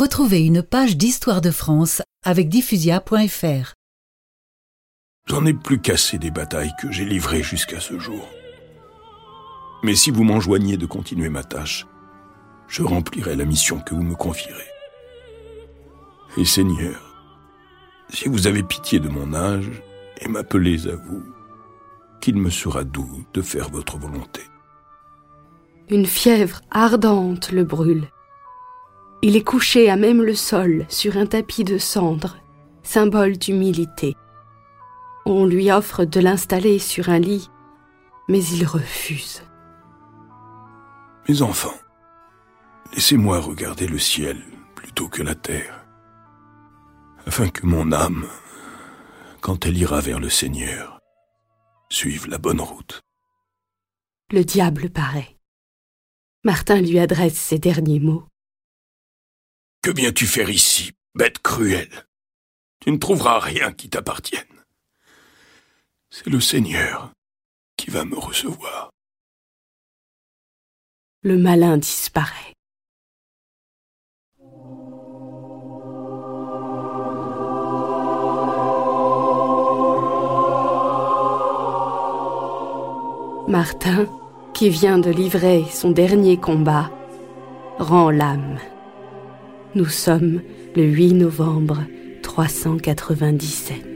Retrouvez une page d'histoire de France avec diffusia.fr. J'en ai plus qu'assez des batailles que j'ai livrées jusqu'à ce jour. Mais si vous m'enjoignez de continuer ma tâche, je remplirai la mission que vous me confierez. Et Seigneur, si vous avez pitié de mon âge et m'appelez à vous, qu'il me sera doux de faire votre volonté. Une fièvre ardente le brûle. Il est couché à même le sol sur un tapis de cendres, symbole d'humilité. On lui offre de l'installer sur un lit, mais il refuse. Mes enfants, laissez-moi regarder le ciel plutôt que la terre, afin que mon âme, quand elle ira vers le Seigneur, suive la bonne route. Le diable paraît. Martin lui adresse ces derniers mots. Que viens-tu faire ici, bête cruelle? Tu ne trouveras rien qui t'appartienne. C'est le Seigneur qui va me recevoir. Le malin disparaît. Martin, qui vient de livrer son dernier combat, rend l'âme. Nous sommes le 8 novembre 397.